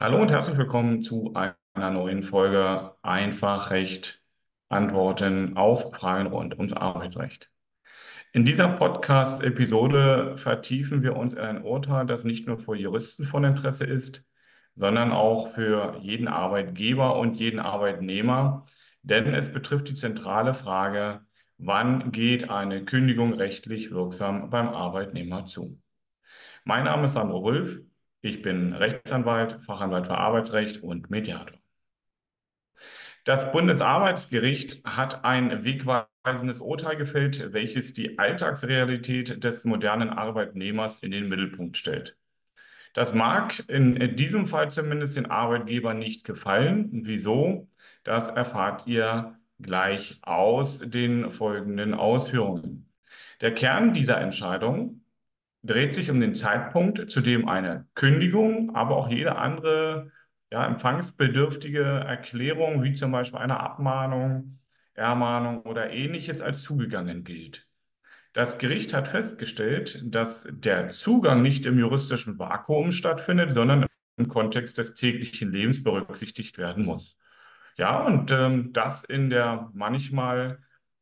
Hallo und herzlich willkommen zu einer neuen Folge Einfach Recht Antworten auf Fragen rund ums Arbeitsrecht. In dieser Podcast-Episode vertiefen wir uns in ein Urteil, das nicht nur für Juristen von Interesse ist, sondern auch für jeden Arbeitgeber und jeden Arbeitnehmer, denn es betrifft die zentrale Frage, wann geht eine Kündigung rechtlich wirksam beim Arbeitnehmer zu? Mein Name ist Sandro Rülf. Ich bin Rechtsanwalt, Fachanwalt für Arbeitsrecht und Mediator. Das Bundesarbeitsgericht hat ein wegweisendes Urteil gefällt, welches die Alltagsrealität des modernen Arbeitnehmers in den Mittelpunkt stellt. Das mag in diesem Fall zumindest den Arbeitgeber nicht gefallen. Wieso? Das erfahrt ihr gleich aus den folgenden Ausführungen. Der Kern dieser Entscheidung dreht sich um den Zeitpunkt, zu dem eine Kündigung, aber auch jede andere ja, empfangsbedürftige Erklärung, wie zum Beispiel eine Abmahnung, Ermahnung oder ähnliches, als zugegangen gilt. Das Gericht hat festgestellt, dass der Zugang nicht im juristischen Vakuum stattfindet, sondern im Kontext des täglichen Lebens berücksichtigt werden muss. Ja, und ähm, das in der manchmal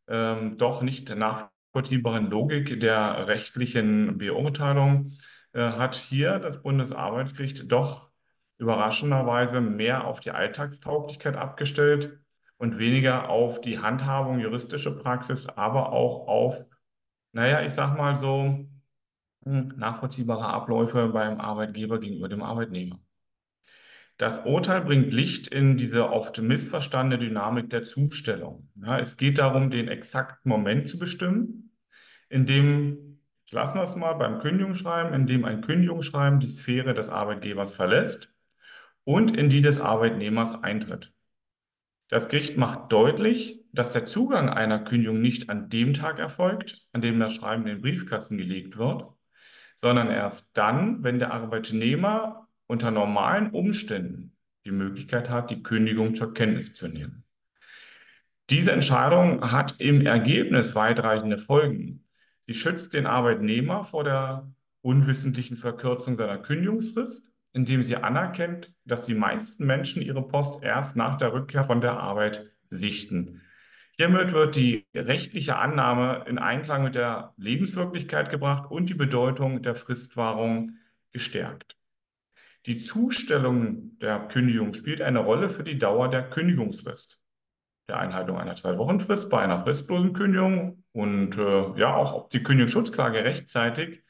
ähm, doch nicht nach nachvollziehbaren Logik der rechtlichen Beurteilung äh, hat hier das Bundesarbeitsgericht doch überraschenderweise mehr auf die Alltagstauglichkeit abgestellt und weniger auf die Handhabung, juristische Praxis, aber auch auf, naja, ich sag mal so, hm, nachvollziehbare Abläufe beim Arbeitgeber gegenüber dem Arbeitnehmer. Das Urteil bringt Licht in diese oft missverstandene Dynamik der Zustellung. Ja, es geht darum, den exakten Moment zu bestimmen in dem, lassen wir es mal beim Kündigungsschreiben, in dem ein Kündigungsschreiben die Sphäre des Arbeitgebers verlässt und in die des Arbeitnehmers eintritt. Das Gericht macht deutlich, dass der Zugang einer Kündigung nicht an dem Tag erfolgt, an dem das Schreiben in den Briefkasten gelegt wird, sondern erst dann, wenn der Arbeitnehmer unter normalen Umständen die Möglichkeit hat, die Kündigung zur Kenntnis zu nehmen. Diese Entscheidung hat im Ergebnis weitreichende Folgen. Sie schützt den Arbeitnehmer vor der unwissentlichen Verkürzung seiner Kündigungsfrist, indem sie anerkennt, dass die meisten Menschen ihre Post erst nach der Rückkehr von der Arbeit sichten. Hiermit wird die rechtliche Annahme in Einklang mit der Lebenswirklichkeit gebracht und die Bedeutung der Fristwahrung gestärkt. Die Zustellung der Kündigung spielt eine Rolle für die Dauer der Kündigungsfrist der Einhaltung einer Zwei-Wochen-Frist bei einer fristlosen Kündigung und äh, ja auch, ob die Kündigungsschutzklage rechtzeitig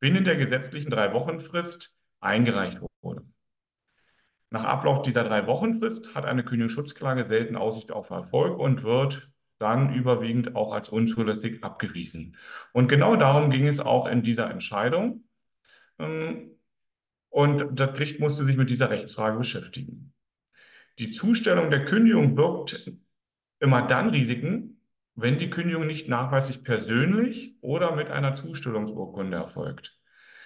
binnen der gesetzlichen Drei-Wochen-Frist eingereicht wurde. Nach Ablauf dieser Drei-Wochen-Frist hat eine Kündigungsschutzklage selten Aussicht auf Erfolg und wird dann überwiegend auch als unzulässig abgewiesen. Und genau darum ging es auch in dieser Entscheidung. Ähm, und das Gericht musste sich mit dieser Rechtsfrage beschäftigen. Die Zustellung der Kündigung birgt immer dann Risiken, wenn die Kündigung nicht nachweislich persönlich oder mit einer Zustellungsurkunde erfolgt.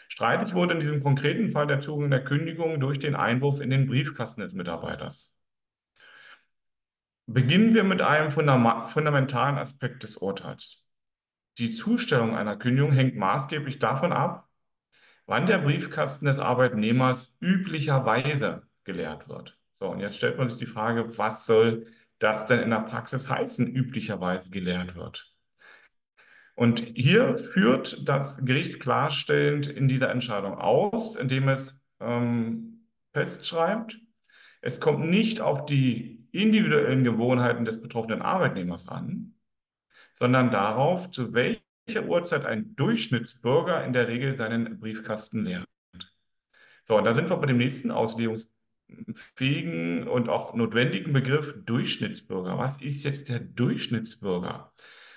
Streitig wurde in diesem konkreten Fall der Zugang der Kündigung durch den Einwurf in den Briefkasten des Mitarbeiters. Beginnen wir mit einem fundamentalen Aspekt des Urteils. Die Zustellung einer Kündigung hängt maßgeblich davon ab, wann der Briefkasten des Arbeitnehmers üblicherweise geleert wird. So, und jetzt stellt man sich die Frage, was soll das denn in der Praxis heißen, üblicherweise gelehrt wird? Und hier führt das Gericht klarstellend in dieser Entscheidung aus, indem es ähm, festschreibt, es kommt nicht auf die individuellen Gewohnheiten des betroffenen Arbeitnehmers an, sondern darauf, zu welcher Uhrzeit ein Durchschnittsbürger in der Regel seinen Briefkasten leert. So, und da sind wir bei dem nächsten Auslegungspunkt fähigen und auch notwendigen Begriff Durchschnittsbürger. Was ist jetzt der Durchschnittsbürger?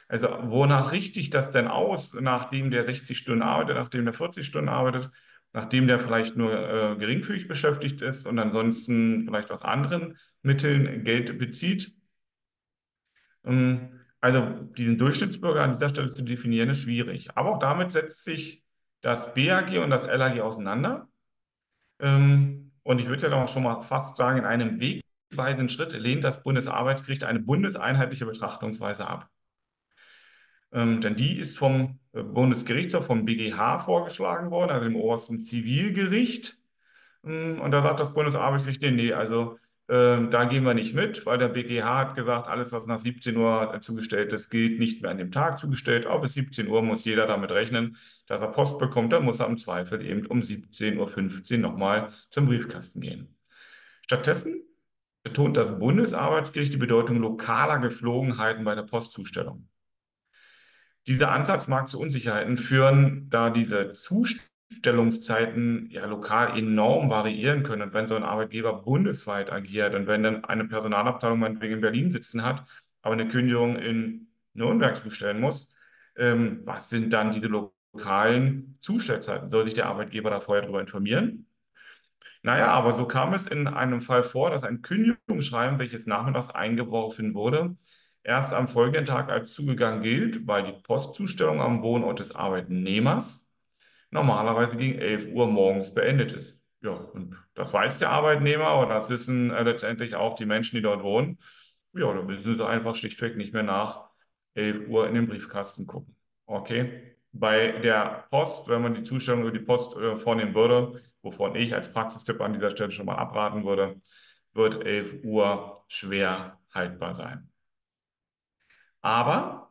Also wonach richte ich das denn aus, nachdem der 60 Stunden arbeitet, nachdem der 40 Stunden arbeitet, nachdem der vielleicht nur äh, geringfügig beschäftigt ist und ansonsten vielleicht aus anderen Mitteln Geld bezieht? Ähm, also diesen Durchschnittsbürger an dieser Stelle zu definieren, ist schwierig. Aber auch damit setzt sich das BAG und das LAG auseinander. Ähm, und ich würde ja doch schon mal fast sagen, in einem wegweisenden Schritt lehnt das Bundesarbeitsgericht eine bundeseinheitliche Betrachtungsweise ab. Ähm, denn die ist vom äh, Bundesgerichtshof, vom BGH vorgeschlagen worden, also dem obersten Zivilgericht. Hm, Und da sagt das Bundesarbeitsgericht, nee, nee, also ähm, da gehen wir nicht mit, weil der BGH hat gesagt, alles, was nach 17 Uhr zugestellt ist, gilt nicht mehr an dem Tag zugestellt. Auch bis 17 Uhr muss jeder damit rechnen, dass er Post bekommt. Dann muss er im Zweifel eben um 17.15 Uhr nochmal zum Briefkasten gehen. Stattdessen betont das Bundesarbeitsgericht die Bedeutung lokaler Geflogenheiten bei der Postzustellung. Dieser Ansatz mag zu Unsicherheiten führen, da diese Zustellungszeiten ja lokal enorm variieren können. Und wenn so ein Arbeitgeber bundesweit agiert und wenn dann eine Personalabteilung meinetwegen in Berlin sitzen hat, aber eine Kündigung in Nürnberg zustellen muss, ähm, was sind dann diese lokalen Zustellzeiten? Soll sich der Arbeitgeber da vorher darüber informieren? Naja, aber so kam es in einem Fall vor, dass ein Kündigungsschreiben, welches nachmittags eingeworfen wurde, erst am folgenden Tag als zugegangen gilt, weil die Postzustellung am Wohnort des Arbeitnehmers normalerweise gegen 11 Uhr morgens beendet ist. Ja, und das weiß der Arbeitnehmer und das wissen äh, letztendlich auch die Menschen, die dort wohnen. Ja, da müssen sie einfach schlichtweg nicht mehr nach 11 Uhr in den Briefkasten gucken. Okay? Bei der Post, wenn man die Zustellung über die Post äh, vornehmen würde, wovon ich als Praxistipp an dieser Stelle schon mal abraten würde, wird 11 Uhr schwer haltbar sein. Aber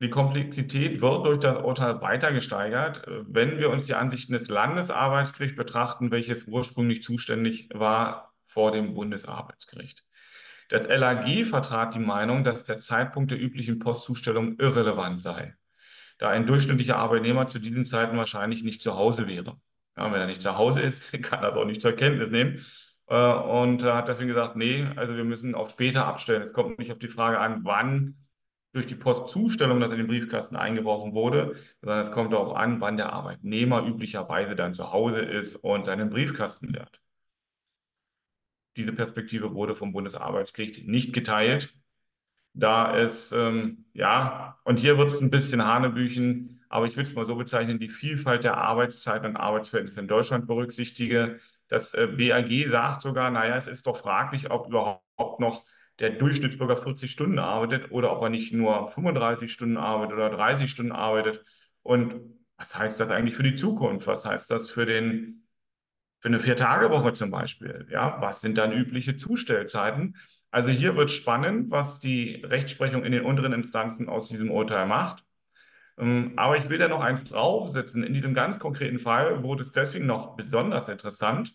die Komplexität wird durch das Urteil weiter gesteigert, wenn wir uns die Ansichten des Landesarbeitsgerichts betrachten, welches ursprünglich zuständig war vor dem Bundesarbeitsgericht. Das LAG vertrat die Meinung, dass der Zeitpunkt der üblichen Postzustellung irrelevant sei, da ein durchschnittlicher Arbeitnehmer zu diesen Zeiten wahrscheinlich nicht zu Hause wäre. Ja, wenn er nicht zu Hause ist, kann er es auch nicht zur Kenntnis nehmen. Äh, und hat deswegen gesagt, nee, also wir müssen auf später abstellen. Es kommt nicht auf die Frage an, wann durch die Postzustellung das in den Briefkasten eingeworfen wurde, sondern es kommt auch an, wann der Arbeitnehmer üblicherweise dann zu Hause ist und seinen Briefkasten leert. Diese Perspektive wurde vom Bundesarbeitsgericht nicht geteilt, da es, ähm, ja, und hier wird es ein bisschen Hanebüchen, aber ich würde es mal so bezeichnen, die Vielfalt der Arbeitszeiten und Arbeitsverhältnisse in Deutschland berücksichtige. Das äh, BAG sagt sogar, naja, es ist doch fraglich, ob überhaupt noch der Durchschnittsbürger 40 Stunden arbeitet oder ob er nicht nur 35 Stunden arbeitet oder 30 Stunden arbeitet. Und was heißt das eigentlich für die Zukunft? Was heißt das für den, für eine Vier-Tage-Woche zum Beispiel? Ja, was sind dann übliche Zustellzeiten? Also hier wird spannend, was die Rechtsprechung in den unteren Instanzen aus diesem Urteil macht. Ähm, aber ich will da noch eins draufsetzen. In diesem ganz konkreten Fall wurde es deswegen noch besonders interessant,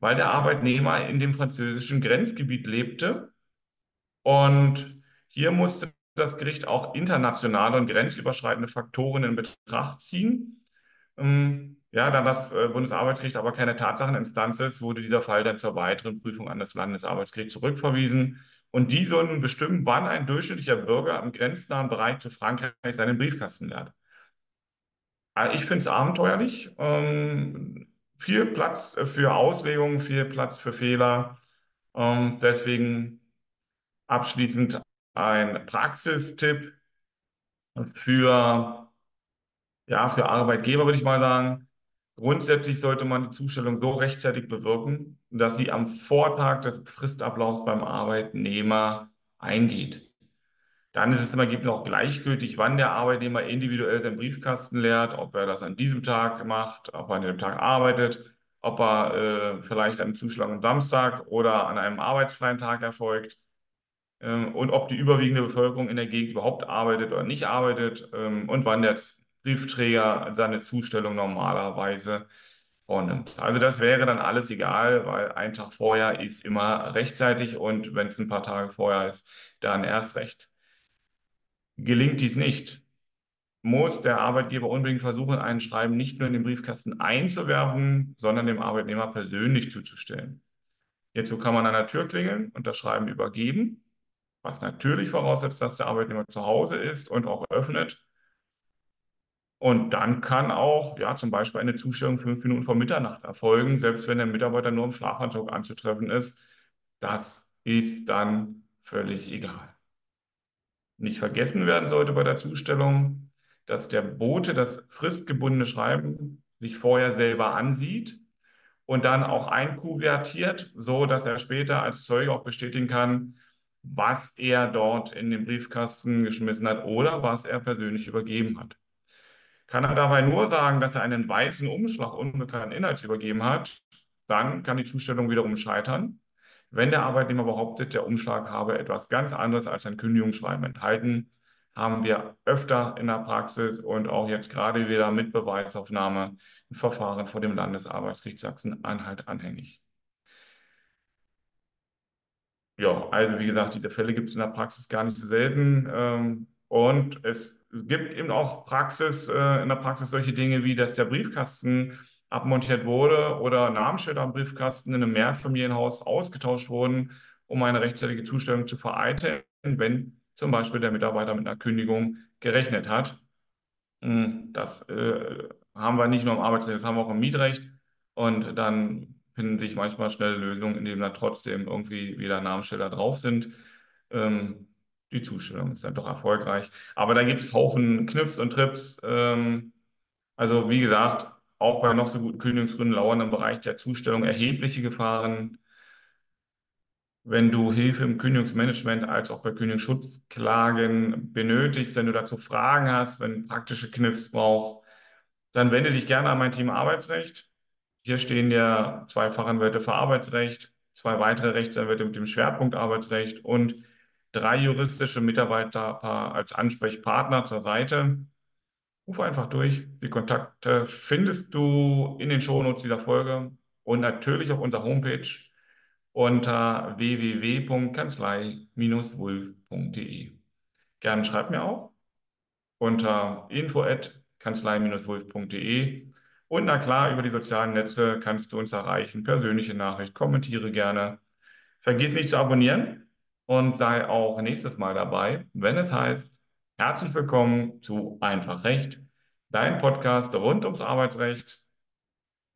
weil der Arbeitnehmer in dem französischen Grenzgebiet lebte. Und hier musste das Gericht auch internationale und grenzüberschreitende Faktoren in Betracht ziehen. Ähm, ja, da das äh, Bundesarbeitsgericht aber keine Tatsacheninstanz ist, wurde dieser Fall dann zur weiteren Prüfung an das Landesarbeitsgericht zurückverwiesen. Und die sollen bestimmen, wann ein durchschnittlicher Bürger im grenznahen Bereich zu Frankreich seinen Briefkasten lernt. Also ich finde es abenteuerlich. Ähm, viel Platz für Auslegungen, viel Platz für Fehler. Ähm, deswegen abschließend ein Praxistipp für, ja, für Arbeitgeber, würde ich mal sagen. Grundsätzlich sollte man die Zustellung so rechtzeitig bewirken, dass sie am Vortag des Fristablaufs beim Arbeitnehmer eingeht. Dann ist es im Ergebnis auch gleichgültig, wann der Arbeitnehmer individuell seinen Briefkasten leert, ob er das an diesem Tag macht, ob er an dem Tag arbeitet, ob er äh, vielleicht einen Zuschlag am Samstag oder an einem arbeitsfreien Tag erfolgt ähm, und ob die überwiegende Bevölkerung in der Gegend überhaupt arbeitet oder nicht arbeitet ähm, und wann der Briefträger seine Zustellung normalerweise vornimmt. Also das wäre dann alles egal, weil ein Tag vorher ist immer rechtzeitig und wenn es ein paar Tage vorher ist, dann erst recht. Gelingt dies nicht, muss der Arbeitgeber unbedingt versuchen, ein Schreiben nicht nur in den Briefkasten einzuwerfen, sondern dem Arbeitnehmer persönlich zuzustellen. Hierzu kann man an der Tür klingeln und das Schreiben übergeben, was natürlich voraussetzt, dass der Arbeitnehmer zu Hause ist und auch öffnet. Und dann kann auch, ja, zum Beispiel eine Zustellung fünf Minuten vor Mitternacht erfolgen, selbst wenn der Mitarbeiter nur im Schlafanzug anzutreffen ist. Das ist dann völlig egal. Nicht vergessen werden sollte bei der Zustellung, dass der Bote das fristgebundene Schreiben sich vorher selber ansieht und dann auch einkuvertiert, so dass er später als Zeuge auch bestätigen kann, was er dort in den Briefkasten geschmissen hat oder was er persönlich übergeben hat. Kann er dabei nur sagen, dass er einen weißen Umschlag unbekannten Inhalts übergeben hat, dann kann die Zustellung wiederum scheitern, wenn der Arbeitnehmer behauptet, der Umschlag habe etwas ganz anderes als ein Kündigungsschreiben enthalten. Haben wir öfter in der Praxis und auch jetzt gerade wieder mit Beweisaufnahme ein Verfahren vor dem Landesarbeitsgericht Sachsen-Anhalt anhängig. Ja, also wie gesagt, diese Fälle gibt es in der Praxis gar nicht so selten. Ähm, und es gibt eben auch Praxis, äh, in der Praxis solche Dinge wie, dass der Briefkasten abmontiert wurde oder Namensschilder am Briefkasten in einem Mehrfamilienhaus ausgetauscht wurden, um eine rechtzeitige Zustellung zu vereiteln, wenn zum Beispiel der Mitarbeiter mit einer Kündigung gerechnet hat. Hm, das äh, haben wir nicht nur im Arbeitsrecht, das haben wir auch im Mietrecht. Und dann finden sich manchmal schnelle Lösungen, in denen dann trotzdem irgendwie wieder Namensschilder drauf sind. Ähm, die Zustellung ist dann doch erfolgreich. Aber da gibt es Haufen Kniffs und Trips. Ähm, also wie gesagt, auch bei noch so guten Kündigungsgründen lauern im Bereich der Zustellung erhebliche Gefahren. Wenn du Hilfe im Kündigungsmanagement als auch bei Kündigungsschutzklagen benötigst, wenn du dazu Fragen hast, wenn du praktische Kniffs brauchst, dann wende dich gerne an mein Team Arbeitsrecht. Hier stehen ja zwei Fachanwälte für Arbeitsrecht, zwei weitere Rechtsanwälte mit dem Schwerpunkt Arbeitsrecht und drei juristische Mitarbeiter als Ansprechpartner zur Seite. Ruf einfach durch. Die Kontakte findest du in den Shownotes dieser Folge und natürlich auf unserer Homepage unter www.kanzlei-wulf.de. Gerne schreib mir auch unter info@kanzlei-wulf.de und na klar, über die sozialen Netze kannst du uns erreichen. Persönliche Nachricht, kommentiere gerne. Vergiss nicht zu abonnieren und sei auch nächstes Mal dabei, wenn es heißt, Herzlich willkommen zu Einfach Recht, dein Podcast rund ums Arbeitsrecht.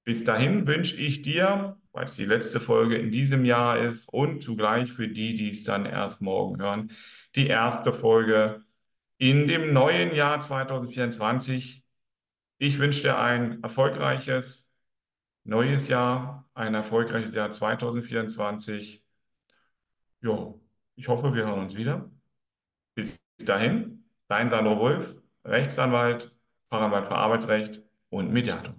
Bis dahin wünsche ich dir, weil es die letzte Folge in diesem Jahr ist und zugleich für die, die es dann erst morgen hören, die erste Folge in dem neuen Jahr 2024. Ich wünsche dir ein erfolgreiches neues Jahr, ein erfolgreiches Jahr 2024. Jo, ich hoffe, wir hören uns wieder. Bis dahin. Dein Sandro Wolf, Rechtsanwalt, Fachanwalt für Arbeitsrecht und Mediator.